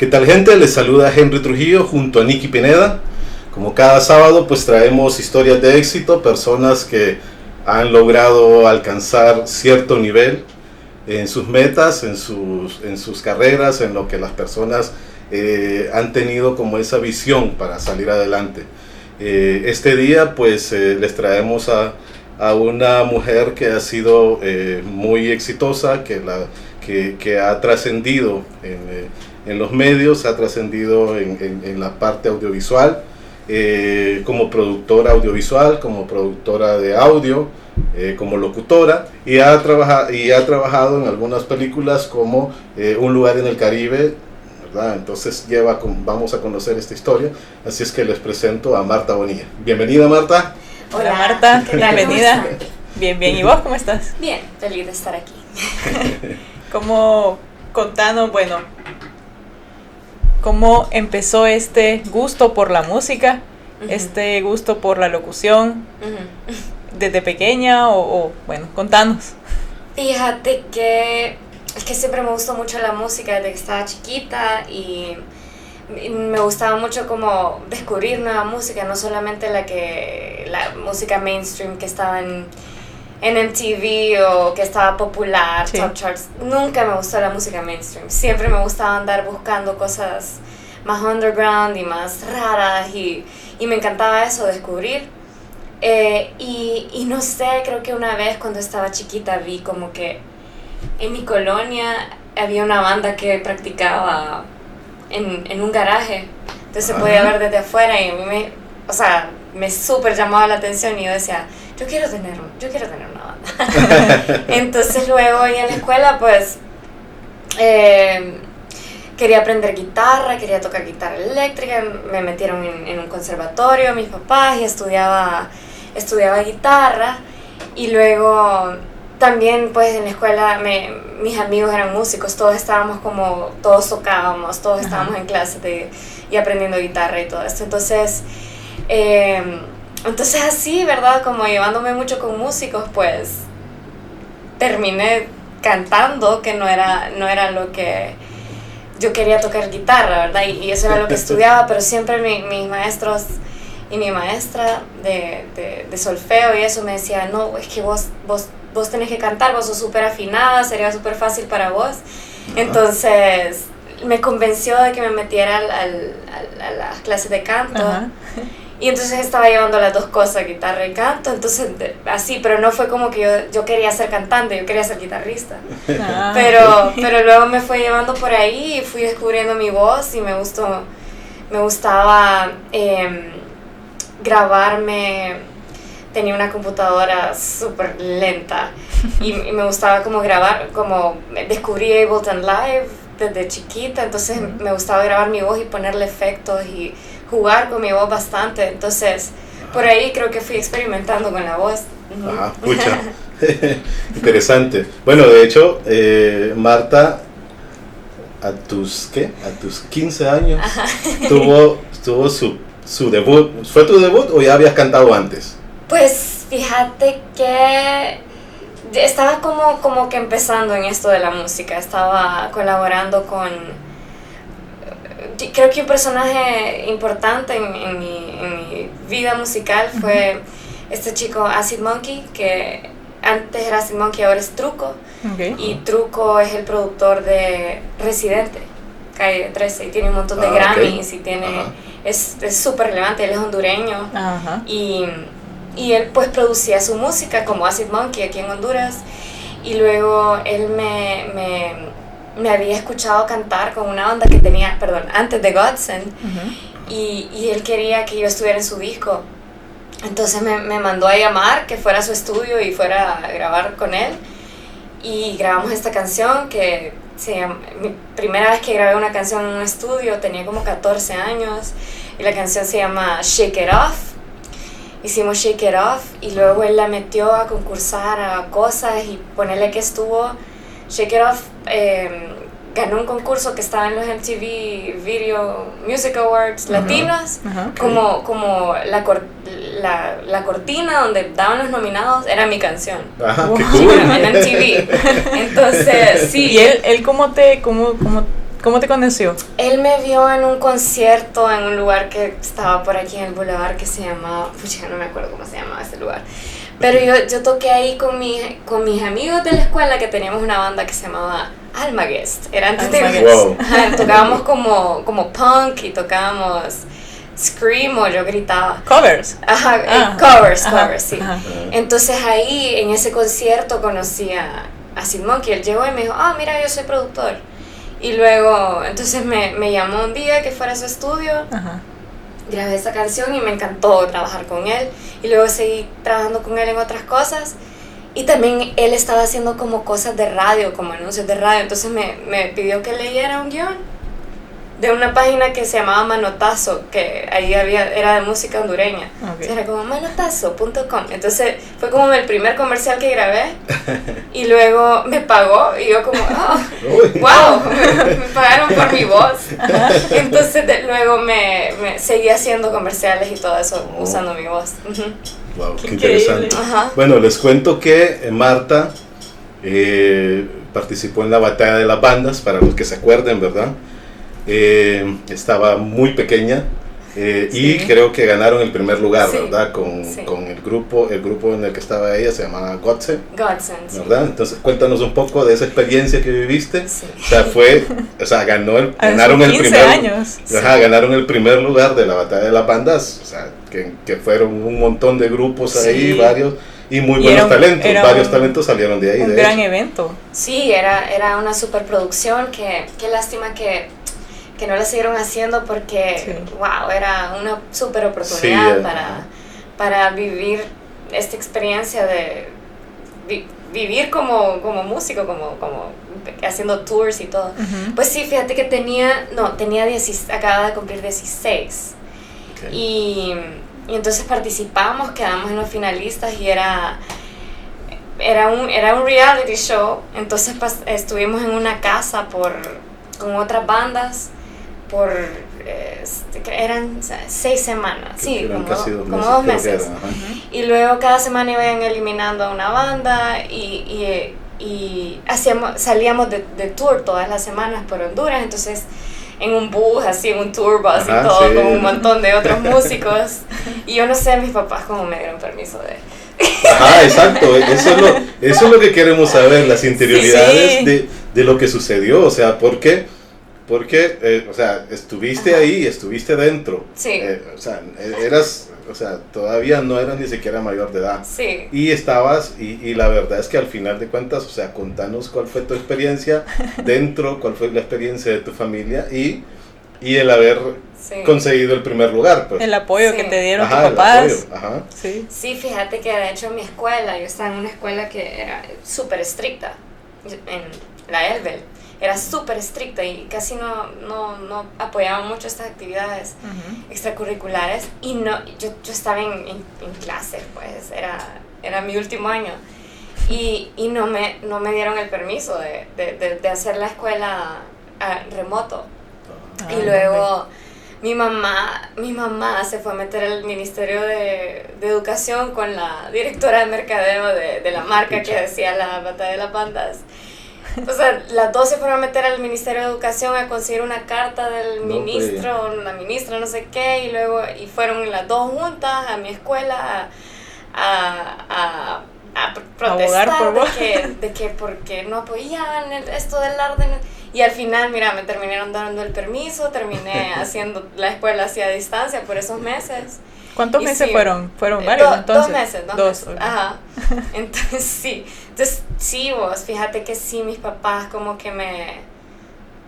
¿Qué tal gente? Les saluda Henry Trujillo junto a Nicky Pineda. Como cada sábado pues traemos historias de éxito, personas que han logrado alcanzar cierto nivel en sus metas, en sus, en sus carreras, en lo que las personas eh, han tenido como esa visión para salir adelante. Eh, este día pues eh, les traemos a, a, una mujer que ha sido muy exitosa, que, la, que, que ha trascendido en en los medios, ha trascendido en, en, la parte audiovisual, eh, como productora audiovisual, como productora de audio, eh, como locutora, y ha, trabajado, y ha trabajado en algunas películas como eh, Un lugar en el Caribe, ¿verdad? Entonces lleva, vamos a conocer esta historia, así es que les presento a Marta Bonilla. Bienvenida Marta. Hola Marta, bienvenida. Bien, bien, ¿y vos cómo estás? Bien, feliz de estar aquí. ¿Cómo contanos, bueno, cómo empezó este gusto por la música, este gusto por la locución, desde pequeña o, bueno, contanos. Fíjate que es que siempre me gustó mucho la música desde que estaba chiquita y me gustaba mucho como descubrir nueva música, no solamente la que la música mainstream que estaba en en MTV o que estaba popular, top charts. Nunca me gustó la música mainstream. Siempre me gustaba andar buscando cosas más underground y más raras y, y me encantaba eso, descubrir. Eh, y, y, no sé, creo que una vez cuando estaba chiquita vi como que en mi colonia había una banda que practicaba en, en un garaje. Entonces se podía ver desde afuera y a mí me, o sea, me súper llamaba la atención y yo decía, yo quiero tener, yo quiero tener una banda. Entonces luego en la escuela pues eh, quería aprender guitarra, quería tocar guitarra eléctrica, me metieron en, un conservatorio mis papás y estudiaba, estudiaba guitarra y luego también pues en la escuela me, mis amigos eran músicos, todos estábamos como, todos tocábamos, todos estábamos en clase de, y aprendiendo guitarra y todo esto. Entonces, eh, entonces así, ¿verdad? Como llevándome mucho con músicos, pues terminé cantando, que no era, no era lo que yo quería tocar guitarra, ¿verdad? Y, eso era lo que estudiaba, pero siempre mis maestros y mi maestra de, de, de, solfeo y eso me decía, no, es que vos, vos, vos tenés que cantar, vos sos súper afinada, sería súper fácil para vos. Entonces me convenció de que me metiera al, al, a las clases de canto. Y entonces estaba llevando las dos cosas, guitarra y canto, entonces así, pero no fue como que yo, yo quería ser cantante, yo quería ser guitarrista. Ah. pero, pero luego me fue llevando por ahí y fui descubriendo mi voz y me gustó, me gustaba em, grabarme, tenía una computadora súper lenta y, me gustaba como grabar, como descubrí Ableton Live desde chiquita, entonces me gustaba grabar mi voz y ponerle efectos y jugar con mi voz bastante. Entonces, por ahí creo que fui experimentando con la voz. Ajá, escucha. Interesante. Bueno, de hecho, eh, Marta, a tus, ¿qué? A tus 15 años, tuvo, tuvo su, su debut. ¿Fue tu debut o ya habías cantado antes? Pues fíjate que estaba como, como que empezando en esto de la música. Estaba colaborando con creo que un personaje importante en, en, mi, en mi, vida musical fue este chico Acid Monkey, que antes era Acid Monkey, ahora es Truco. Y Truco es el productor de Residente, Calle 13, y tiene un montón de ah, Grammys y tiene, es súper relevante, él es hondureño. Y, y él pues producía su música como Acid Monkey aquí en Honduras. Y luego él me, me me había escuchado cantar con una banda que tenía, perdón, antes de Godsend, y, y, él quería que yo estuviera en su disco. Entonces me, me, mandó a llamar, que fuera a su estudio y fuera a grabar con él. Y grabamos esta canción que se llama, mi primera vez que grabé una canción en un estudio, tenía como 14 años, y la canción se llama Shake It Off. Hicimos Shake It Off y luego él la metió a concursar a cosas y ponerle que estuvo Shake It Off eh, ganó un concurso que estaba en los MTV Video Music Awards latinos, como, como la, la, la, cortina donde daban los nominados era mi canción. Ajá, qué cool. En MTV. Entonces, sí. ¿Y él, él cómo te, cómo, cómo ¿Cómo te conoció? Él me vio en un concierto en un lugar que estaba por aquí en el boulevard que se llamaba, pucha, no me acuerdo cómo se llamaba ese lugar. Pero yo, yo toqué ahí con, mi, con mis amigos de la escuela que teníamos una banda que se llamaba Almaguest. Era antes de... Wow. Ajá, tocábamos como, como punk y tocábamos scream o yo gritaba. Covers. Ajá, eh, Ah, covers, ajá, covers, sí. ajá. Entonces ahí en ese concierto conocí a, a Sid Monkey. Él llegó y me dijo, ah, mira, yo soy productor. Y luego, entonces me, me llamó un día que fuera a su estudio, Ajá. Grabé esa canción y me encantó trabajar con él. Y luego seguí trabajando con él en otras cosas. Y también él estaba haciendo como cosas de radio, como anuncios de radio. Entonces me, me pidió que leyera un guion de una página que se llamaba Manotazo, que ahí había, era de música hondureña. Ok. Entonces Era como manotazo.com. Entonces fue como el primer comercial que grabé. Y luego me pagó y yo como, oh, wow, me, me pagaron por mi voz. Entonces de- luego me, me seguí haciendo comerciales y todo eso Oh. usando mi voz. Wow, qué, Qué interesante. Ajá. Bueno, les cuento que eh, Marta eh, participó en la batalla de las bandas, para los que se acuerden, ¿verdad? Eh, estaba muy pequeña eh, y Sí. creo que ganaron el primer lugar, Sí, ¿verdad? Con, sí. con el grupo, el grupo en el que estaba ella se llamaba Gotze, Godsend. sí. ¿verdad? Entonces cuéntanos un poco de esa experiencia que viviste. Sí. O sea, fue, o sea, ganó el, ganaron el 15 primer años. Ajá, ganaron el primer lugar de la batalla de las bandas, o sea, que, que fueron un montón de grupos ahí, Sí. varios, y muy Y buenos era talentos, era varios un- talentos salieron de ahí. Un de gran hecho. evento. Sí, era, era una superproducción que qué lástima que, que no la siguieron haciendo porque, Sí. wow, era una super oportunidad Sí, para, para vivir esta experiencia de vi- vivir como, como músico, como, como haciendo tours y todo. Pues sí, fíjate que tenía, no, tenía 16, acababa de cumplir 16. Ok. Y, y entonces participamos, quedamos en los finalistas y era, era, un, era un reality show. Entonces pas- estuvimos en una casa por, con otras bandas por, este, eran seis semanas, sí, como, casi dos como meses, dos. Y luego cada semana iban eliminando a una banda y, y, y hacíamos, salíamos de, de tour todas las semanas por Honduras, entonces en un bus, así, en un tour bus Ajá, y todo, sí. con un montón de otros músicos. Y yo no sé, mis papás cómo me dieron permiso de... Ajá, exacto, eso es, lo, eso es lo que queremos saber, las interioridades Sí. De, de lo que sucedió, o sea, ¿por qué? Porque, eh, o sea, estuviste Ajá. ahí, estuviste dentro, Sí. Eh, o sea, eras, o sea, todavía no eras ni siquiera mayor de edad. Sí. Y estabas, y, y la verdad es que al final de cuentas, o sea, contanos cuál fue tu experiencia dentro, cuál fue la experiencia de tu familia y, y el haber Sí. conseguido el primer lugar. Pues. El apoyo Sí. que te dieron Ajá, tus el papás. apoyo, ajá. Sí. Sí, fíjate que de hecho en mi escuela, yo estaba en una escuela que era súper estricta, en la Elbel, era súper estricta y casi no, no, no apoyaba mucho estas actividades extracurriculares. Y no, yo, yo estaba en, en, en clase, pues era, era mi último año. Y, y no, me, no me dieron el permiso de, de, de, de hacer la escuela ah, remoto. Ah, Y luego mi mamá, mi mamá se fue a meter al Ministerio de, de Educación con la directora de mercadeo de, de la marca que decía la batalla de las bandas. O sea, las dos se fueron a meter al Ministerio de Educación a conseguir una carta del No, pues. ministro, la ministra, no sé qué, y luego y fueron las dos juntas a mi escuela a, a, a, a pr- protestar por de, que, de que porque no apoyaban el- esto del arte. Y al final, mira, me terminaron dando el permiso, terminé haciendo la escuela así a distancia por esos meses. ¿Cuántos Y meses sí. fueron? Fueron Eh, varios do- entonces. Dos meses, dos, meses. Ajá. Entonces sí. Entonces sí, vos, fíjate que sí, mis papás como que me...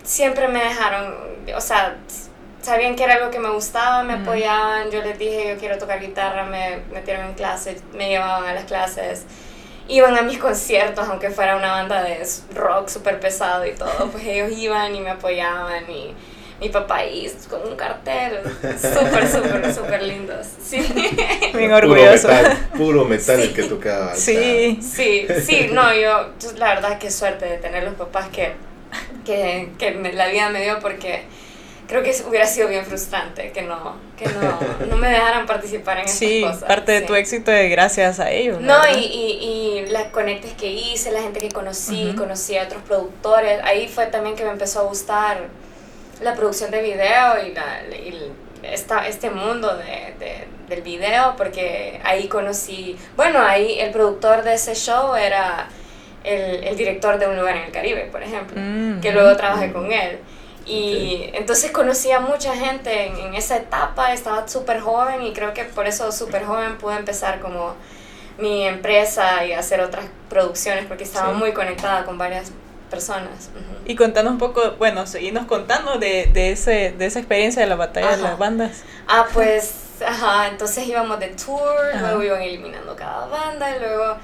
Siempre me dejaron, o sea, sabían que era algo que me gustaba, me apoyaban, yo les dije yo quiero tocar guitarra, me metieron en clases, me llevaban a las clases. Iban a mis conciertos, aunque fuera una banda de rock súper pesado y todo, pues ellos iban y me apoyaban y mi papá ahí con un cartel, súper, súper, súper lindos. Sí. Bien Puro orgulloso. metal, puro metal el Sí. que tocaba. o Sí. Sí, sí, no, yo, la verdad, qué suerte de tener los papás que, que, que me- la vida me dio porque creo que hubiera sido bien frustrante que no, que no, no me dejaran participar en sí, estas cosas. parte de tu éxito es gracias a ellos. No, y, y, y, las conectes que hice, la gente que conocí, conocí a otros productores, ahí fue también que me empezó a gustar la producción de video y, la, y esta, este mundo de, de, del video, porque ahí conocí, bueno, ahí el productor de ese show era el, el director de Un lugar en el Caribe, por ejemplo, mm, que luego trabajé con él. Y entonces conocí a mucha gente en, en esa etapa, estaba súper joven y creo que por eso súper joven pude empezar como mi empresa y hacer otras producciones porque estaba muy conectada con varias personas. Y contanos un poco, bueno, seguimos contando de, de, ese, de esa experiencia de la batalla de las bandas. Ah, pues, ajá, entonces íbamos de tour, luego iban eliminando cada banda y luego,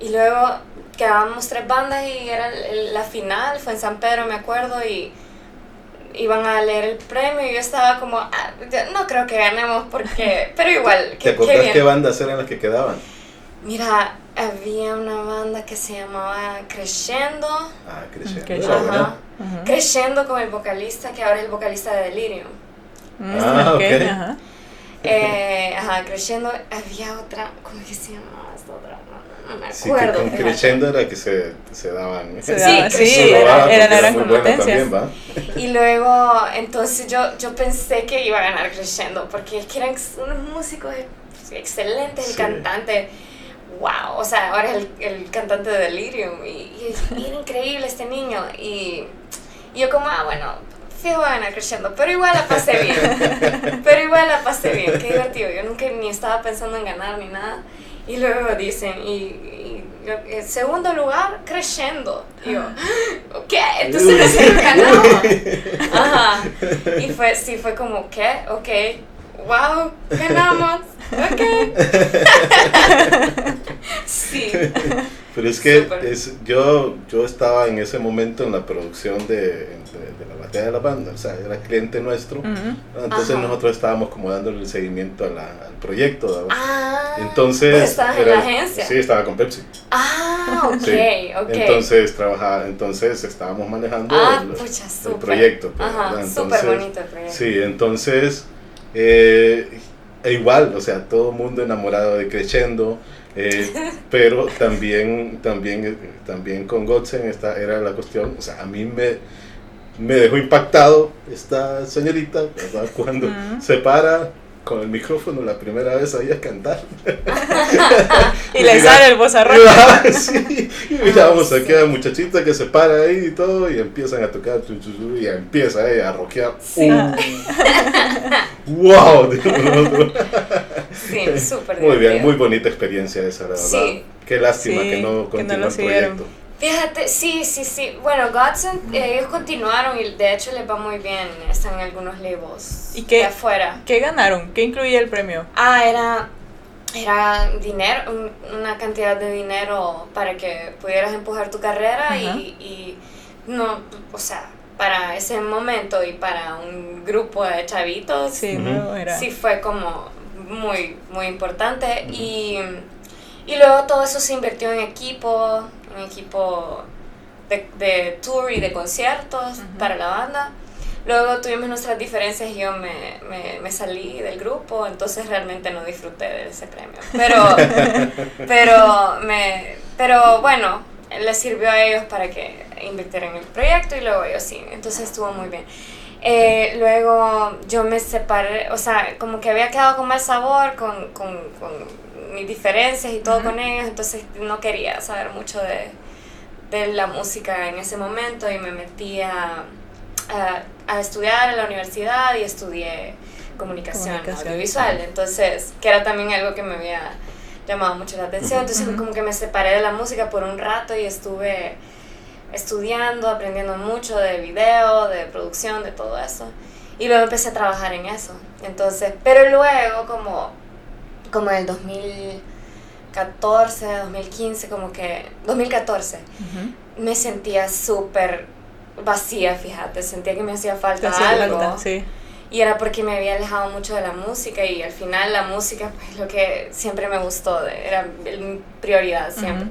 y luego quedábamos tres bandas y era la final, fue en San Pedro, me acuerdo, y iban a leer el premio y yo estaba como, ah, no creo que ganemos porque, pero igual. ¿Te acordás qué bandas eran las que quedaban? Mira, había una banda que se llamaba Crescendo. Ah, Crescendo. Ajá. Crescendo con el vocalista, que ahora es el vocalista de Delirium. Mm, ah, ok. Ajá. Eh, ajá, Crescendo. Había otra, ¿cómo que se llamaba esta otra? No me acuerdo. Sí, que con Crescendo era que se, se daban. Se daban sí, sí, era, eran, eran competencias. También, y luego, entonces yo, yo pensé que iba a ganar Crescendo, porque es que eran unos músicos excelentes, el cantante wow, o sea, ahora es el, el cantante de Delirium y, y, era increíble este niño y, y, yo como, ah, bueno, fijo van a creciendo, pero igual la pasé bien, pero igual la pasé bien, qué divertido, yo nunca ni estaba pensando en ganar ni nada y luego dicen, y, el segundo lugar, creciendo. Y yo, ¿qué? Entonces no ganado. Ajá. Y fue, sí, fue como, ¿qué? Ok, wow, ganamos. Ok. sí. Pero es que es, yo, yo estaba en ese momento en la producción de, de, la batalla de la banda, o sea, era cliente nuestro, entonces nosotros estábamos como dándole el seguimiento a la, al proyecto. Ah, entonces, en la agencia? Sí, estaba con Pepsi. Ah, ok, ok. Entonces, trabajaba, entonces estábamos manejando ah, el, pucha, el, proyecto. Pues, Ajá, súper bonito el proyecto. Sí, entonces... Eh, e igual, o sea, todo mundo enamorado de Crescendo, eh, pero también, también, también con Godsen esta era la cuestión, o sea, a mí me, me dejó impactado esta señorita, ¿verdad? Cuando se para con el micrófono la primera vez ahí a cantar. y le sale el bozarrón. sí, y miramos aquí a la muchachita que se para ahí y todo y empiezan a tocar y empieza ella a rockear. Sí. ¡Wow! sí, súper Muy bien, muy bonita experiencia esa, la verdad. Sí. Qué lástima que no continuó el proyecto. Fíjate, sí, sí, sí. Bueno, Godson, ellos continuaron y de hecho les va muy bien. Están en algunos labels ¿Y qué, de afuera. ¿Qué ganaron? ¿Qué incluía el premio? Ah, era, era dinero, una cantidad de dinero para que pudieras empujar tu carrera y, y no, o sea, para ese momento y para un grupo de chavitos, sí, no, era. sí fue como muy, muy importante. y, y luego todo eso se invirtió en equipo, un equipo de, de tour y de conciertos para la banda. Luego tuvimos nuestras diferencias y yo me, me, me, salí del grupo, entonces realmente no disfruté de ese premio. Pero, pero, me, pero bueno, les sirvió a ellos para que invirtieran en el proyecto y luego yo sí, entonces estuvo muy bien. Eh, luego yo me separé, o sea, como que había quedado con mal sabor, con, con, con mis diferencias y todo con ellos, entonces no quería saber mucho de, de, la música en ese momento y me metí a, a, estudiar en la universidad y estudié comunicación, audiovisual, entonces, que era también algo que me había llamado mucho la atención, entonces como que me separé de la música por un rato y estuve estudiando, aprendiendo mucho de video, de producción, de todo eso. Y luego empecé a trabajar en eso. Entonces, pero luego como como en el 2014, 2015, como que 2014, me sentía súper vacía, fíjate, sentía que me hacía falta algo. sí. Y era porque me había alejado mucho de la música y al final la música, pues lo que siempre me gustó, era mi prioridad siempre.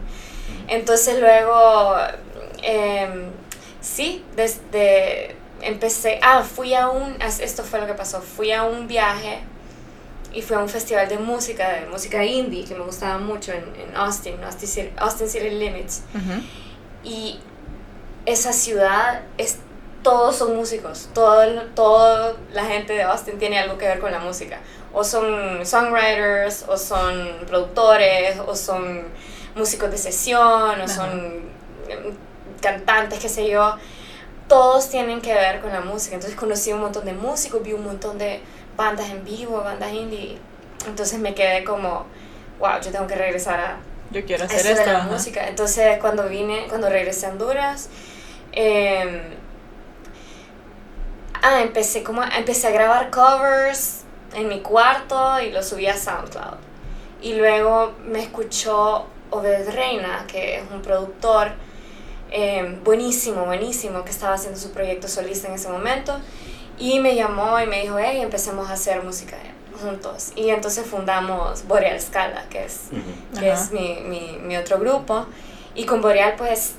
Entonces luego, eh, sí, desde empecé, ah, fui a un, esto fue lo que pasó, fui a un viaje y fui a un festival de música, de música indie, que me gustaba mucho en, en Austin, Austin City, Austin City Limits. Y esa ciudad es todos son músicos, todo, toda la gente de Austin tiene algo que ver con la música. O son songwriters, o son productores, o son músicos de sesión, o son em, cantantes, qué sé yo. Todos tienen que ver con la música. Entonces conocí un montón de músicos, vi un montón de bandas en vivo, bandas indie. Entonces me quedé como, wow, yo tengo que regresar a... Yo quiero hacer esto. De la música. Entonces cuando vine, cuando regresé a Honduras, eh, ah, empecé, como, empecé a grabar covers en mi cuarto y lo subí a SoundCloud. Y luego me escuchó Obed Reina, que es un productor eh, buenísimo, buenísimo, que estaba haciendo su proyecto solista en ese momento. Y me llamó y me dijo, hey, empecemos a hacer música juntos. Y entonces fundamos Boreal Scala, que es, que es mi, mi, mi otro grupo. Y con Boreal, pues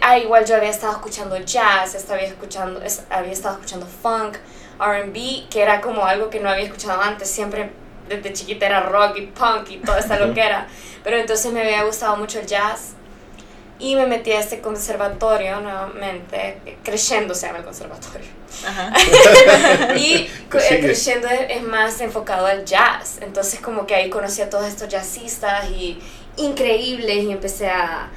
ah, igual yo había estado escuchando jazz, estaba escuchando, había estado escuchando funk, RB, que era como algo que no había escuchado antes, siempre desde chiquita era rock y punk y todo esta lo que era, pero entonces me había gustado mucho el jazz y me metí a este conservatorio nuevamente, creciendo se llama el conservatorio. y creciendo es, más enfocado al jazz, entonces como que ahí conocí a todos estos jazzistas y increíbles y empecé a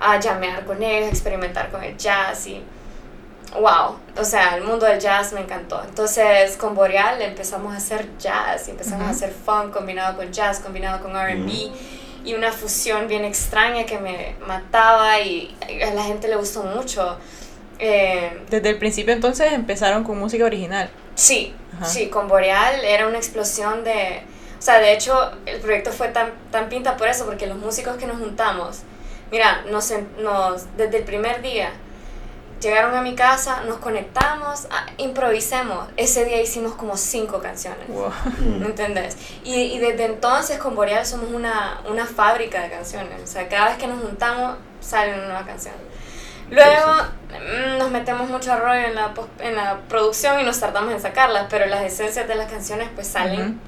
a llamear con ellos, experimentar con el jazz y wow, o sea, el mundo del jazz me encantó. Entonces con Boreal empezamos a hacer jazz y empezamos a hacer funk combinado con jazz, combinado con RB y una fusión bien extraña que me mataba y a la gente le gustó mucho. Eh, Desde el principio entonces empezaron con música original. Sí, sí, con Boreal era una explosión de... O sea, de hecho, el proyecto fue tan, tan pinta por eso, porque los músicos que nos juntamos, Mira, nos, nos, desde el primer día llegaron a mi casa, nos conectamos, ah, improvisemos. Ese día hicimos como cinco canciones. ¿Me entendés? Y, y, desde entonces con Boreal somos una, una fábrica de canciones. O sea, cada vez que nos juntamos sale una nueva canción. Luego mm, nos metemos mucho rollo en la, en la producción y nos tardamos en sacarlas, pero las esencias de las canciones pues salen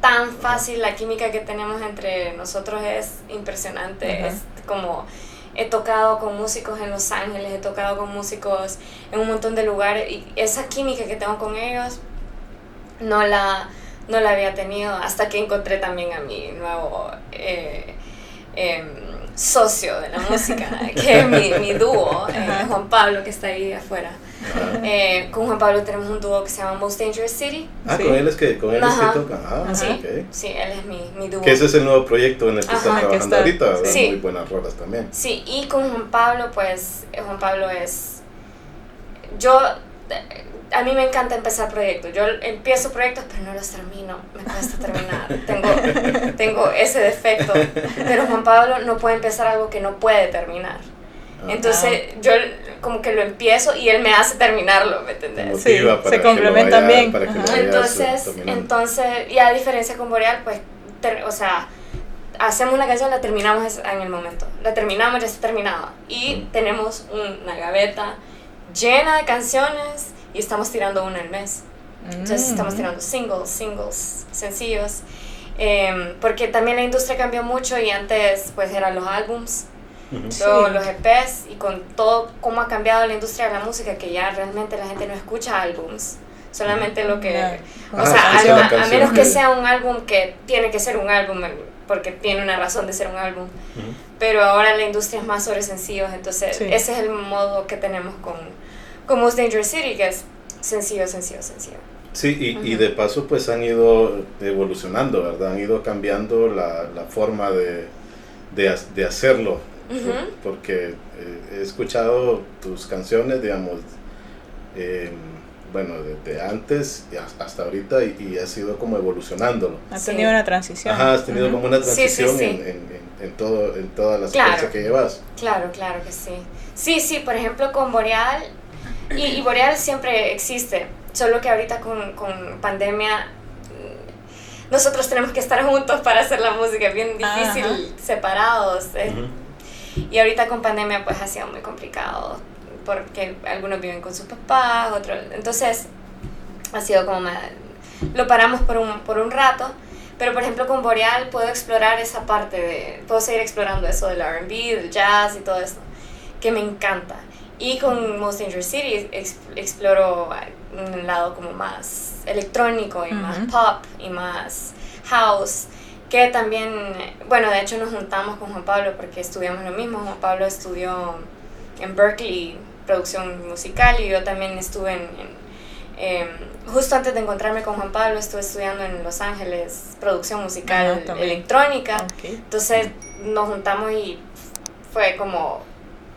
tan fácil, la química que tenemos entre nosotros es impresionante, es como he tocado con músicos en Los Ángeles, he tocado con músicos en un montón de lugares y esa química que tengo con ellos no la, no la había tenido hasta que encontré también a mi nuevo eh, em, socio de la música, que es mi, mi dúo, eh, Juan Pablo, que está ahí afuera. Eh, con Juan Pablo tenemos un dúo que se llama Most Dangerous City. Ah, con él es que, con él es que toca. Ah, sí, okay. sí, él es mi, mi dúo. Que ese es el nuevo proyecto en el que está trabajando ahorita, sí. muy buenas rolas también. Sí, y con Juan Pablo, pues eh, Juan Pablo es... Yo, a mí me encanta empezar proyectos. Yo empiezo proyectos, pero no los termino. Me cuesta terminar. tengo, tengo ese defecto. Pero Juan Pablo no puede empezar algo que no puede terminar. Entonces yo como que lo empiezo y él me hace terminarlo, ¿me entiendes? Sí, se complementan bien. Entonces, entonces, y a diferencia con Boreal, pues, o sea, hacemos una canción, la terminamos en el momento. La terminamos, ya está terminada. Y tenemos una gaveta llena de canciones y estamos tirando una al mes. Entonces mm. estamos tirando singles, singles, sencillos. Em, porque también la industria cambió mucho y antes pues eran los álbums los EPs y con todo cómo ha cambiado la industria de la música, que ya realmente la gente no escucha álbums, solamente lo que... O sea, a, menos que sea un álbum que tiene que ser un álbum, porque tiene una razón de ser un álbum, pero ahora la industria es más sobre sencillos, entonces ese es el modo que tenemos con, con Most Dangerous City, que es sencillo, sencillo, sencillo. Sí, y, y, de paso pues han ido evolucionando, ¿verdad? Han ido cambiando la, la forma de, de, de hacerlo. Porque eh, he escuchado tus canciones, digamos, em, bueno, desde antes hasta ahorita y, ha sido como evolucionándolo. Ha tenido una transición. Ajá, has tenido como una transición En, en, en, todo, en todas las cosas que llevas. Claro, claro que sí. Sí, sí, por ejemplo con Boreal, y, y Boreal siempre existe, solo que ahorita con, con pandemia mm, nosotros tenemos que estar juntos para hacer la música, es bien difícil, separados. Y ahorita con pandemia pues ha sido muy complicado porque algunos viven con sus papás, otros... Entonces, ha sido como... Me, lo paramos por un, por un rato, pero por ejemplo con Boreal puedo explorar esa parte de... Puedo seguir explorando eso del RB, del jazz y todo eso, que me encanta. Y con Most Dangerous City exploro un lado como más electrónico y más pop y más house que también, bueno, de hecho nos juntamos con Juan Pablo porque estudiamos lo mismo. Juan Pablo estudió en Berkeley producción musical y yo también estuve en, em, justo antes de encontrarme con Juan Pablo estuve estudiando en Los Ángeles producción musical ah, electrónica. Entonces nos juntamos y fue como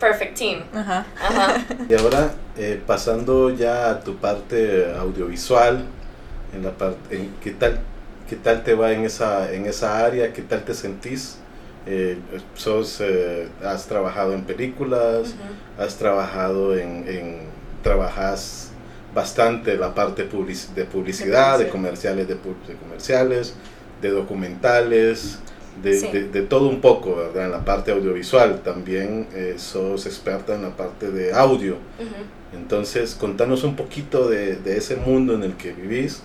perfect team. Ajá. Y ahora eh, pasando ya a tu parte audiovisual, en la parte, ¿qué tal ¿Qué tal te va en esa, en esa área? ¿Qué tal te sentís? Eh, sos, eh, has trabajado en películas, has trabajado en, en, trabajas bastante la parte de publicidad, de, comerciales, de, comerciales, de documentales, de, de, todo un poco, ¿verdad? En la parte audiovisual también eh, sos experta en la parte de audio. Entonces, contanos un poquito de, de ese mundo en el que vivís,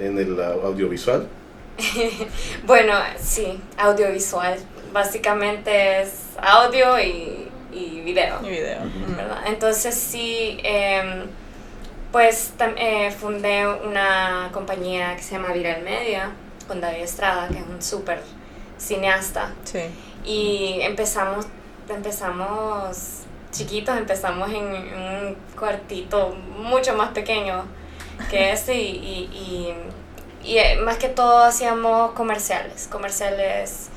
en el audiovisual. bueno, sí, audiovisual. Básicamente es audio y, y video. Y video. ¿verdad? Entonces sí, em, pues eh, fundé una compañía que se llama Viral Media con David Estrada, que es un súper cineasta. Sí. Y empezamos, empezamos chiquitos, empezamos en, un cuartito mucho más pequeño que este y y eh, más que todo hacíamos comerciales, comerciales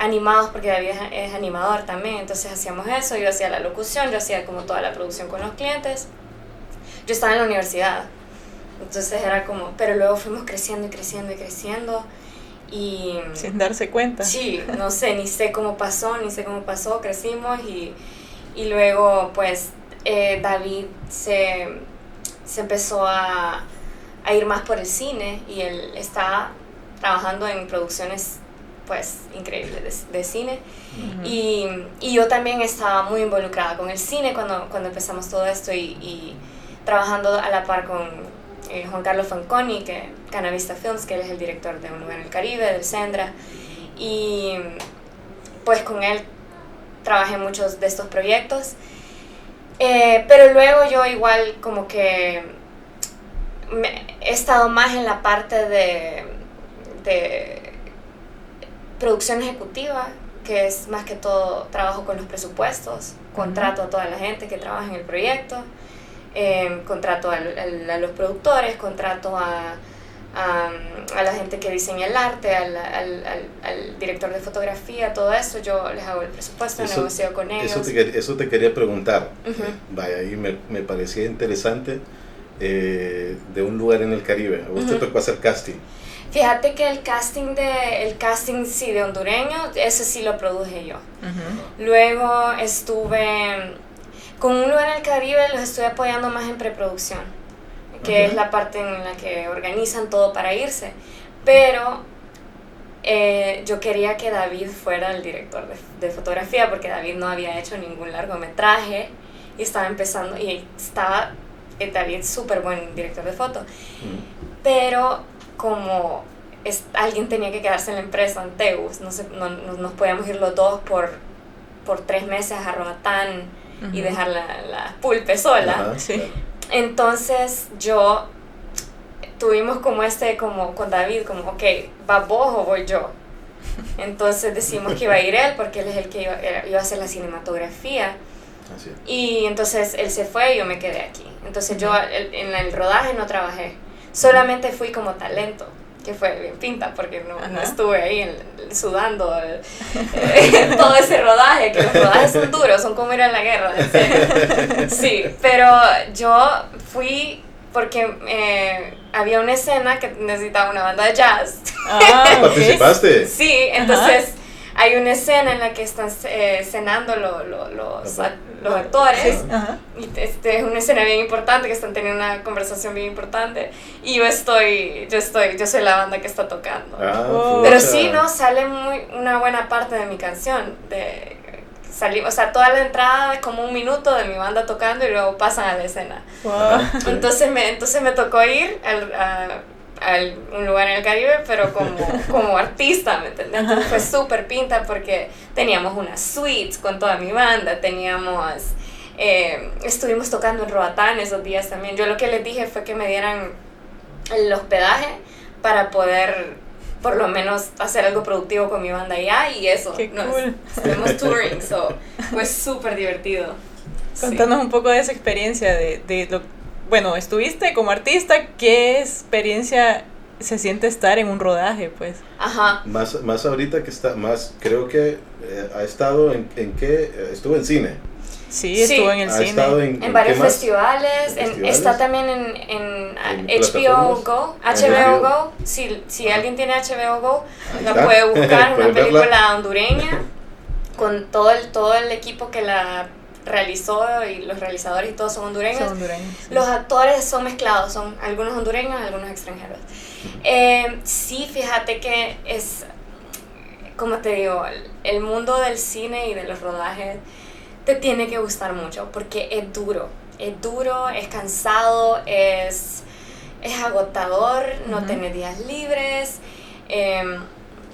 animados porque David es animador también, entonces hacíamos eso, yo hacía la locución, yo hacía como toda la producción con los clientes. Yo estaba en la universidad, entonces era como, pero luego fuimos creciendo y creciendo y creciendo y... Sin darse cuenta. Sí, no sé, ni sé cómo pasó, ni sé cómo pasó, crecimos y, y luego pues eh, David se, se empezó a a ir más por el cine y él está trabajando en producciones pues increíbles de, cine. Y, y, yo también estaba muy involucrada con el cine cuando, cuando empezamos todo esto y, y trabajando a la par con eh, Juan Carlos Fanconi, que Canavista Films, que él es el director de Un lugar en el Caribe, del Sendra. Y pues con él trabajé muchos de estos proyectos. Eh, pero luego yo igual como que he estado más en la parte de, de producción ejecutiva, que es más que todo trabajo con los presupuestos, contrato a toda la gente que trabaja en el proyecto, em, contrato a, los productores, contrato a, a, la gente que diseña el arte, al, al, al, director de fotografía, todo eso, yo les hago el presupuesto, negocio con ellos. Eso te, eso te quería preguntar, vaya, ahí me, me parecía interesante eh, de un lugar en el Caribe. ¿A usted tocó hacer casting? Fíjate que el casting de el casting sí de hondureño, ese sí lo produje yo. Luego estuve con un lugar en el Caribe, los estoy apoyando más en preproducción, que es la parte en la que organizan todo para irse. Pero eh, yo quería que David fuera el director de, de, fotografía porque David no había hecho ningún largometraje y estaba empezando y estaba David es súper buen director de foto. Pero como es, alguien tenía que quedarse en la empresa, en Teus, no, sé, no, nos podíamos ir los dos por, por tres meses a Roatán y dejar la, la pulpe sola. Entonces yo tuvimos como este, como con David, como, ok, ¿va vos o voy yo? Entonces decimos que iba a ir él porque él es el que iba, iba a hacer la cinematografía. Y entonces él se fue y yo me quedé aquí. Entonces yo en el rodaje no trabajé, solamente fui como talento que fue bien pinta porque no, no estuve ahí sudando eh, todo ese rodaje, que los rodajes son duros, son como ir a la guerra. Sí, pero yo fui porque eh, había una escena que necesitaba una banda de jazz. Ah, ¿Participaste? Sí, entonces hay una escena en la que están eh, cenando los, los actores. Y este, es una escena bien importante, que están teniendo una conversación bien importante. Y yo estoy, yo estoy, yo soy la banda que está tocando. Ah, Pero sí, ¿no? Sale muy, una buena parte de mi canción. De, salimos, o sea, toda la entrada es como un minuto de mi banda tocando y luego pasan a la escena. Entonces, me, entonces me tocó ir al, a, a un lugar en el Caribe, pero como, como artista, ¿me entiendes? Entonces fue súper pinta porque teníamos unas suites con toda mi banda, teníamos... Eh, estuvimos tocando en Roatán esos días también. Yo lo que les dije fue que me dieran el hospedaje para poder por lo menos hacer algo productivo con mi banda allá y eso. Qué nos, cool. Estuvimos touring, so fue súper divertido. Contanos un poco de esa experiencia de, de lo bueno, estuviste como artista, ¿qué experiencia se siente estar en un rodaje, pues? Ajá. Más, más ahorita que está, más, creo que eh, ha estado en, en qué, eh, estuvo en cine. Sí, Sí. estuvo en el Ha cine. estado en, En varios festivales, en- ¿Festivales? está también en, en, ¿En HBO plataformas? Go, Ah, HBO HBO. Go, si, si alguien tiene HBO Go, Ahí la está. puede buscar, una película hondureña, con todo el, todo el equipo que la realizó y los realizadores y todos son hondureños. Son hondureños, sí. Los actores son mezclados, son algunos hondureños, algunos extranjeros. Eh, sí, fíjate que es, como te digo, el- mundo del cine y de los rodajes te tiene que gustar mucho porque es duro, es duro, es cansado, es, es agotador, no Ujú. tenés días libres. em,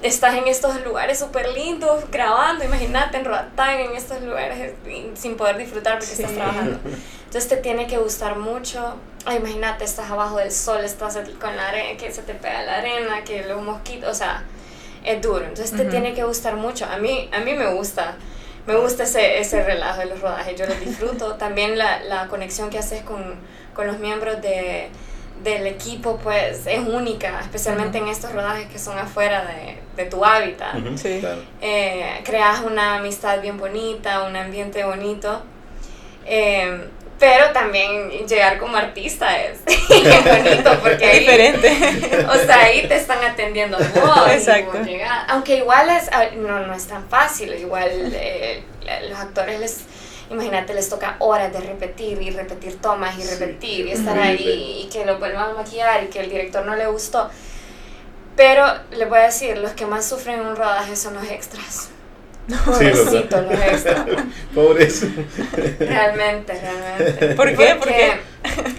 estás en estos lugares súper lindos grabando, imagínate en Roatán, en estos lugares y sin poder disfrutar porque estás Sí. trabajando. Entonces te tiene que gustar mucho. Ay, imagínate, estás abajo del sol, estás con la arena, que se te pega la arena, que los mosquitos, o sea, es duro. Entonces te Ujú. tiene que gustar mucho. A mí, a mí me gusta, me gusta ese, ese relajo de los rodajes, yo lo disfruto. También la, la conexión que haces con, con los miembros de, del equipo, pues es única, especialmente en estos rodajes que son afuera de, de tu hábitat Sí. claro. eh, creas una amistad bien bonita, un ambiente bonito. Eh, pero también llegar como artista es bonito porque ahí, diferente. o sea, ahí te están atendiendo vos. Exacto. vos. Aunque igual es, ah, no, no es tan fácil, igual eh, los actores les, imagínate, les toca horas de repetir y repetir tomas y Sí, repetir y es estar ahí y que lo vuelvan a maquillar y que el director no le gustó. Pero les voy a decir, los que más sufren en un rodaje son los extras. Sí, Pobrecitos ¿verdad? los extras. Pobres. Realmente, realmente. ¿Por qué? ¿Por Porque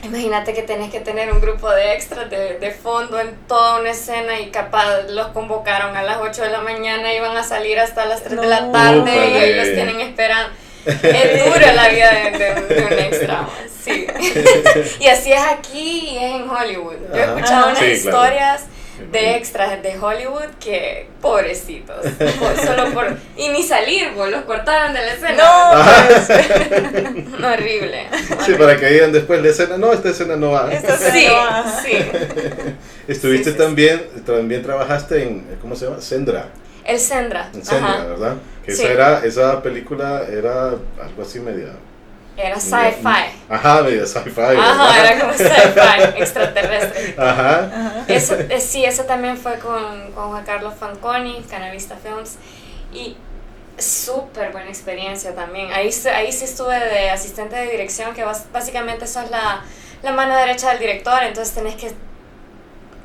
Imagínate que tenés que tener un grupo de extras de, de fondo en toda una escena y capaz los convocaron a las 8 de la mañana y van a salir hasta las 3 de la No. tarde y ahí los tienen esperando. Es dura la vida de, de un- de un extra, sí. y así es aquí y es en Hollywood. Yo he escuchado Ajá. unas Sí, claro. historias de extras de Hollywood que pobrecitos, por- solo por y ni salir, pues, los cortaron de la escena. No, horrible. Sí, para que digan después la escena, no, esta escena no va. Esta escena Sí, no va. sí. Estuviste sí, sí. también, también trabajaste en, ¿cómo se llama? Sendra. El Sendra. En Sendra, Ajá. ¿verdad? Que Sí. esa, era, esa película era algo así media... Era sci-fi. Ajá, media sci-fi. Ajá, ¿verdad? era como sci-fi, extraterrestre. Ajá. Eso, eh, sí, eso también fue con, con Juan Carlos Fanconi, Canavista Films. Y súper buena experiencia también. Ahí, se- ahí sí estuve de asistente de dirección, que básicamente sos la, la mano derecha del director, entonces tenés que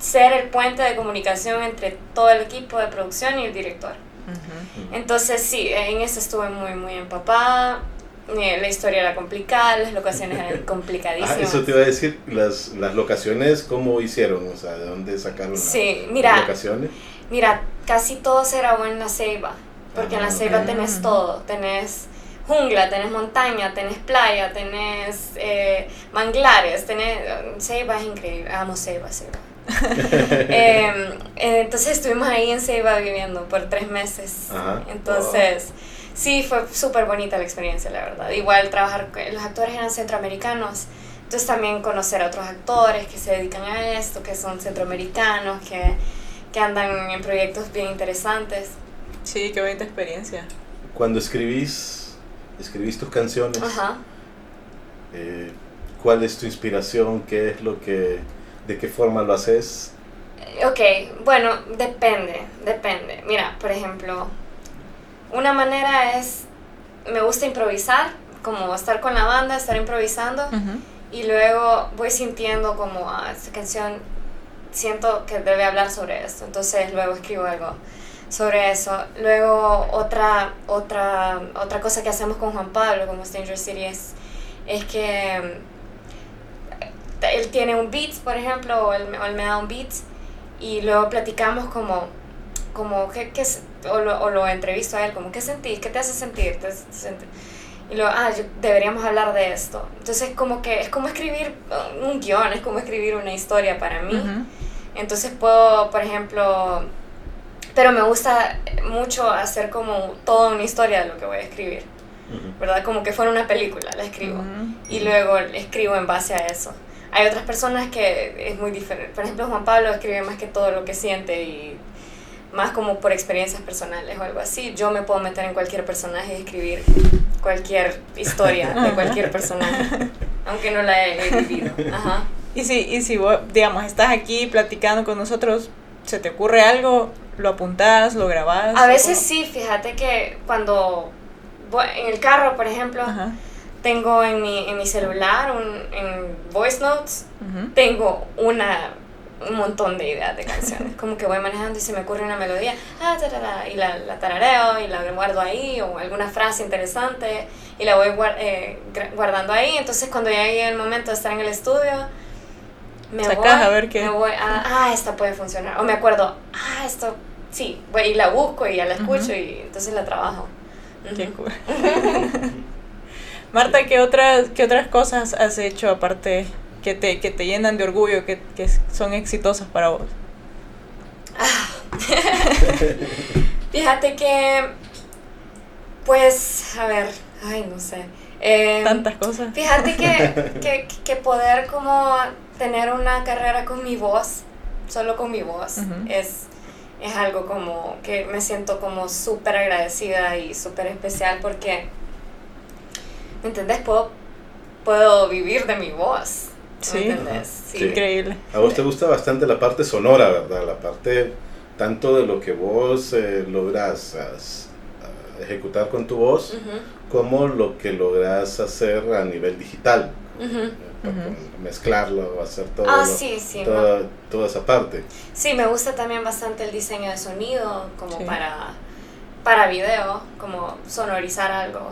ser el puente de comunicación entre todo el equipo de producción y el director. Ujú. Entonces sí, en eso estuve muy, muy empapada. Eh, La historia era complicada, las locaciones eran Ah, complicadísimas. eso te iba a decir, las, las locaciones, ¿cómo hicieron? O sea, ¿de dónde sacaron la- Sí, las mira, locaciones? mira, casi todo se grabó en La Ceiba, porque en La Ah, Ceiba ok. tenés todo, tenés jungla, tenés montaña, tenés playa, tenés eh, manglares, tenés... Ceiba es increíble, amo Ceiba, Ceiba. Em, eh, entonces estuvimos ahí en Ceiba viviendo por tres meses. Ajá. Entonces, sí, fue súper bonita la experiencia, la verdad. Igual trabajar, con- los actores eran centroamericanos, entonces también conocer a otros actores que se dedican a esto, que son centroamericanos, que, que andan en proyectos bien interesantes. Sí, qué bonita experiencia. Cuando escribís, escribís tus canciones, Ajá. eh, ¿cuál es tu inspiración? ¿Qué es lo que, de qué forma lo haces? Ok, bueno, depende, depende. Mira, por ejemplo, una manera es, me gusta improvisar, como estar con la banda, estar improvisando. Y luego voy sintiendo como ah, esta canción siento que debe hablar sobre esto entonces luego escribo algo sobre eso. Luego otra, otra, otra cosa que hacemos con Juan Pablo, como Stranger City, es, es que mm, él tiene un beat, por ejemplo, o él, me da un beat, y luego platicamos como, como ¿qué, qué, o, lo, o lo entrevisto a él, como, ¿qué sentís? ¿Qué te hace sentir? y luego, ah, deberíamos hablar de esto. Entonces, como que es como escribir un guion, es como escribir una historia para mí. Entonces puedo, por ejemplo, pero me gusta mucho hacer como toda una historia de lo que voy a escribir, ¿verdad? Como que fuera una película, la escribo. Y luego escribo en base a eso. Hay otras personas que es muy diferente. Por ejemplo, Juan Pablo escribe más que todo lo que siente y más como por experiencias personales o algo así. Yo me puedo meter en cualquier personaje y escribir cualquier historia de cualquier personaje, aunque no la he, vivido. Ajá. Y si, y si vos, digamos, estás aquí platicando con nosotros, ¿se te ocurre algo? ¿Lo apuntás? ¿Lo grabás? A veces sí, fíjate que cuando voy en el carro, por ejemplo, tengo en mi, en mi celular, un, en voice notes, tengo una un montón de ideas de canciones. Como que voy manejando y se me ocurre una melodía, ah, y la, la, tarareo y la guardo ahí, o alguna frase interesante y la voy eh, guardando ahí. Entonces, cuando ya llegue el momento de estar en el estudio, me voy, a ver qué. Me voy a, ah, esta puede funcionar. O me acuerdo, ah, esto, sí, voy y la busco y ya la escucho y entonces la trabajo. Qué cool. Marta, ¿qué otras, ¿qué otras cosas has hecho aparte que te, que te llenan de orgullo, que, que son exitosas para vos? Ah. Fíjate que, pues, a ver, ay, no sé. Em, Tantas cosas. Fíjate que, que, que, poder como tener una carrera con mi voz, solo con mi voz, es, es algo como que me siento como súper agradecida y súper especial porque, ¿me entendés? Puedo, puedo vivir de mi voz. Sí, sí. increíble. A vos te gusta bastante la parte sonora, ¿verdad? La parte tanto de lo que vos eh, logras ejecutar con tu voz, como lo que logras hacer a nivel digital. Mezclarlo, hacer todo ah, sí, sí, toda, esa parte. Sí, me gusta también bastante el diseño de sonido, como para, para video, como sonorizar algo,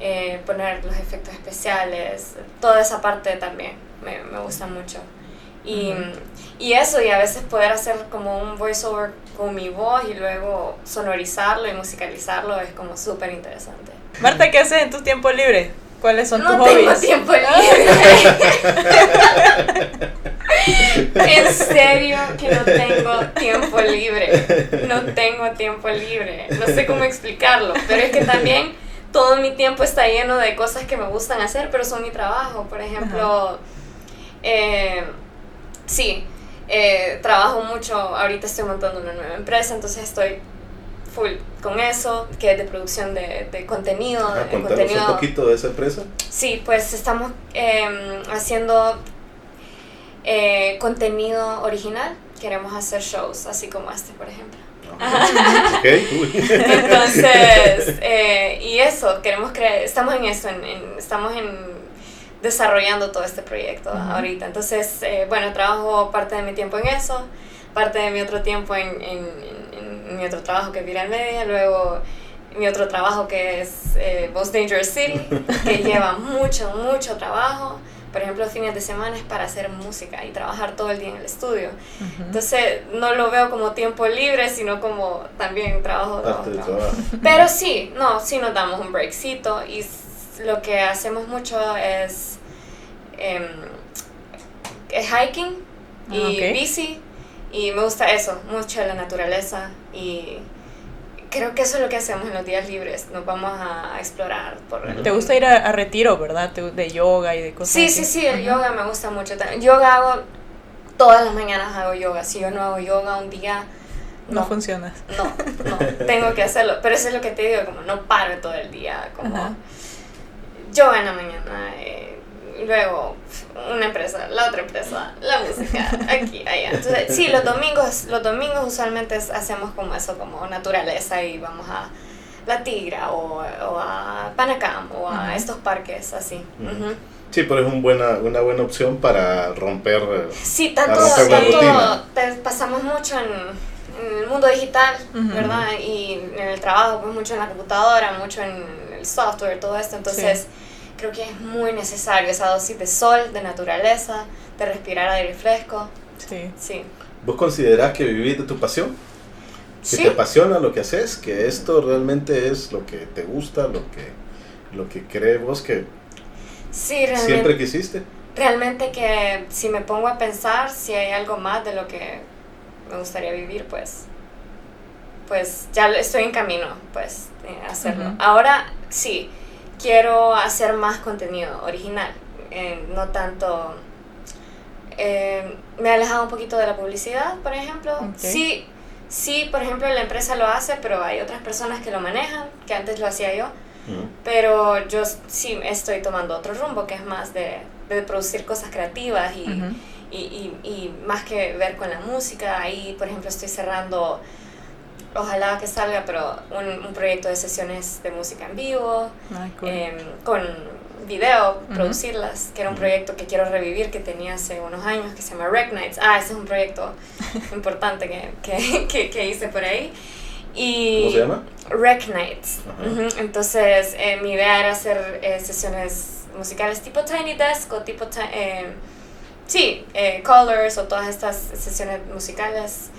eh, poner los efectos especiales, toda esa parte también me, me gusta mucho. Y, y, eso, y a veces poder hacer como un voiceover con mi voz y luego sonorizarlo y musicalizarlo es como súper interesante. Marta, ¿qué haces en tu tiempo libre? ¿Cuáles son tus hobbies? No tengo tiempo libre. en serio que no tengo tiempo libre. No tengo tiempo libre. No sé cómo explicarlo, pero es que también todo mi tiempo está lleno de cosas que me gustan hacer, pero son mi trabajo. Por ejemplo... Eh, sí, eh, trabajo mucho, ahorita estoy montando una nueva empresa, entonces estoy full con eso, que es de producción de, de contenido. Ah, un poquito de esa empresa? Sí, pues estamos em, haciendo eh, contenido original, queremos hacer shows, así como este, por ejemplo. Ah, Entonces, y eso, queremos creer, estamos en eso, en, estamos en desarrollando todo este proyecto ahorita. Entonces, eh, bueno, trabajo parte de mi tiempo en eso, parte de mi otro tiempo en, en, mi otro trabajo que es Viral Media, luego mi otro trabajo que es eh, Most Dangerous City, que lleva mucho, mucho trabajo. Por ejemplo, fines de semana es para hacer música y trabajar todo el día en el estudio. Entonces, no lo veo como tiempo libre, sino como también trabajo. trabajo. Pero sí, no, sí nos damos un breakcito y lo que hacemos mucho es, em, hiking y ah, bici y me gusta eso, mucho la naturaleza y creo que eso es lo que hacemos en los días libres, nos vamos a, explorar. Por ¿Te gusta ir a, retiro, verdad? De yoga y de cosas Sí, sí, sí, el yoga me gusta mucho. Yoga hago, todas las mañanas hago yoga, si yo no hago yoga un día... No, funciona. No, no, tengo que hacerlo, pero eso es lo que te digo, como no paro todo el día, como yo en la mañana, eh, luego una empresa, la otra empresa, la música, aquí, allá. Entonces, sí, los domingos, los domingos usualmente hacemos como eso, como naturaleza y vamos a La Tigra o, o a Panacam o a estos parques así. Sí, pero es un buena, una buena opción para romper. Sí, tanto, tanto pasamos mucho en en el mundo digital, ¿verdad? Y en el trabajo, pues mucho en la computadora, mucho en el software, todo esto. Entonces, creo que es muy necesario esa dosis de sol, de naturaleza, de respirar aire fresco. Sí. Sí. ¿Vos considerás que vivís de tu pasión? ¿Que te apasiona lo que haces? ¿Que esto realmente es lo que te gusta, lo que, lo que crees vos que sí, siempre quisiste? Realmente que si me pongo a pensar si hay algo más de lo que me gustaría vivir, pues, pues ya estoy en camino, pues, a hacerlo. Ahora sí, quiero hacer más contenido original, eh, no tanto... Eh, me he alejado un poquito de la publicidad, por ejemplo. Sí, sí, por ejemplo, la empresa lo hace, pero hay otras personas que lo manejan, que antes lo hacía yo. Pero yo sí estoy tomando otro rumbo, que es más de, de producir cosas creativas y y, y, más que ver con la música, ahí por ejemplo estoy cerrando, ojalá que salga, pero un, un proyecto de sesiones de música en vivo, em, con video, producirlas, que era un proyecto que quiero revivir, que tenía hace unos años, que se llama Rec Nights. Ah, ese es un proyecto importante que, que, que, hice por ahí. Y ¿Cómo se llama? Rec Nights. Entonces, eh, mi idea era hacer eh, sesiones musicales tipo Tiny Desk o tipo... Eh, Sí, eh, Colors o todas estas sesiones musicales.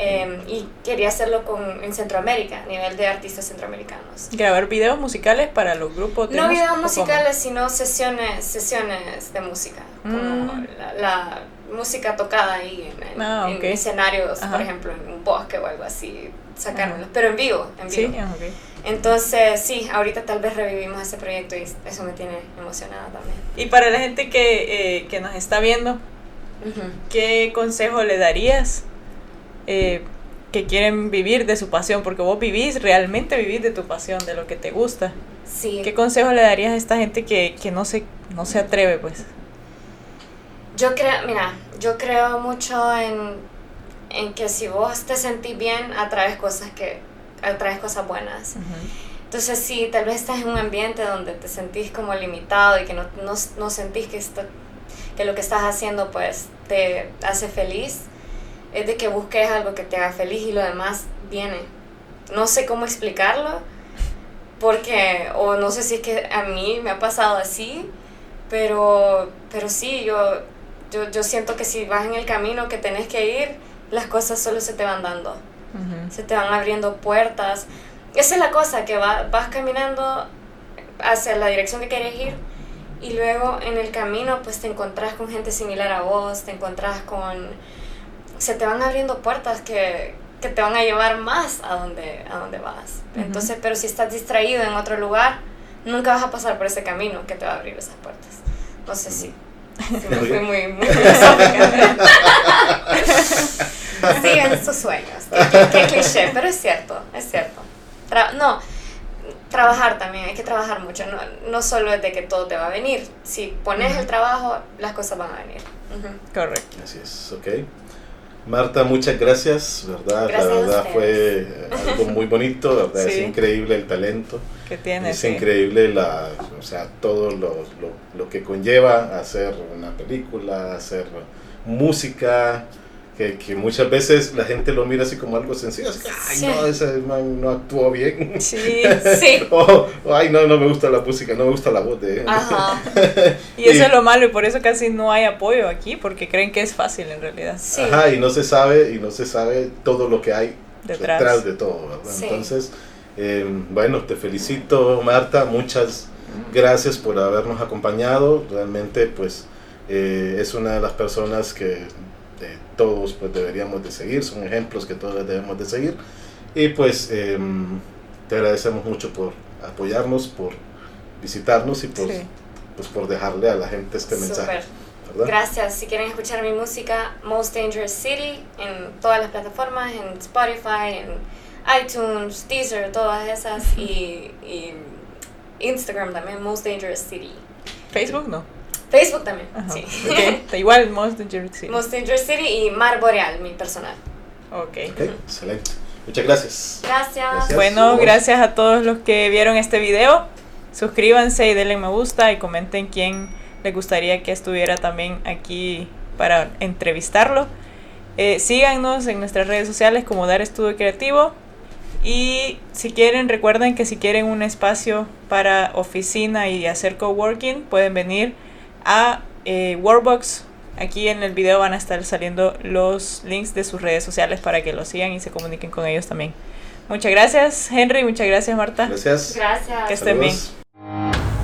Em, y quería hacerlo con, en Centroamérica, a nivel de artistas centroamericanos. ¿Grabar videos musicales para los grupos de No videos musicales, sino sesiones, sesiones de música. Como mm. la, música tocada ahí en, ah, escenarios, por ejemplo, en un bosque o algo así, sacárnoslo. Pero en vivo, en vivo. Sí, ah, okay. Entonces, sí, ahorita tal vez revivimos ese proyecto y eso me tiene emocionada también. Y para la gente que, eh, nos está viendo, ¿qué consejo le darías eh, que quieren vivir de su pasión? Porque vos vivís, realmente vivís de tu pasión, de lo que te gusta. Sí. ¿Qué consejo le darías a esta gente que, no, se, no se atreve, pues? Yo creo, mira, yo creo mucho en, en que si vos te sentís bien, atraes cosas que atraes cosas buenas. Entonces, si tal vez estás en un ambiente donde te sentís como limitado y que no, no, no sentís que, esto, que lo que estás haciendo pues te hace feliz, es de que busques algo que te haga feliz y lo demás viene. No sé cómo explicarlo, porque, o no sé si es que a mí me ha pasado así, pero, pero sí, yo, yo, yo siento que si vas en el camino que tenés que ir, las cosas solo se te van dando se te van abriendo puertas. Esa es la cosa, que vas caminando hacia la dirección que quieres ir y luego en el camino pues te encontrás con gente similar a vos, te encontrás con... se te van abriendo puertas que, que te van a llevar más a donde, a donde vas. Entonces, pero si estás distraído en otro lugar, nunca vas a pasar por ese camino que te va a abrir esas puertas. No sé si... me fui muy, muy Sigan sus sueños. Qué, cliché, pero es cierto, es cierto. no, trabajar también, hay que trabajar mucho. No, no solo es de que todo te va a venir. Si pones el trabajo, las cosas van a venir. Correcto. Así es, ok. Marta, muchas gracias, ¿verdad? la verdad fue algo muy bonito, ¿verdad? Es increíble el talento. Que tiene. Es increíble la, o sea, todo lo, lo, lo que conlleva hacer una película, hacer música, que, que, muchas veces la gente lo mira así como algo sencillo, así que, ay, no, ese man no actuó bien. Sí, sí. o, ay, no, no me gusta la música, no me gusta la voz de él. Ajá. y eso es lo malo y por eso casi no hay apoyo aquí, porque creen que es fácil en realidad. Sí. Ajá, y no se sabe, y no se sabe todo lo que hay detrás, de todo, ¿verdad? Entonces, eh, bueno, te felicito, Marta, muchas gracias por habernos acompañado, realmente, pues, eh, es una de las personas que todos pues deberíamos de seguir, son ejemplos que todos debemos de seguir. Y pues em, te agradecemos mucho por apoyarnos, por visitarnos y por, pues, por dejarle a la gente este mensaje. Gracias. Si quieren escuchar mi música, Most Dangerous City, en todas las plataformas, en Spotify, en iTunes, Deezer, todas esas, y, y Instagram también, Most Dangerous City. Facebook no. Facebook también, sí. Okay. igual Most Dangerous City. Most Dangerous City y Mar Boreal, mi personal. Ok. excelente. Muchas gracias. gracias. Bueno, gracias a todos los que vieron este video. Suscríbanse y denle me gusta y comenten quién les gustaría que estuviera también aquí para entrevistarlo. Eh, síganos en nuestras redes sociales como Dar Estudio Creativo. Y si quieren, recuerden que si quieren un espacio para oficina y hacer coworking, pueden venir a eh, Workbox. Aquí en el video van a estar saliendo los links de sus redes sociales para que los sigan y se comuniquen con ellos también. Muchas gracias, Henry. Muchas gracias, Marta. Gracias. Gracias. Que estén bien. Saludos.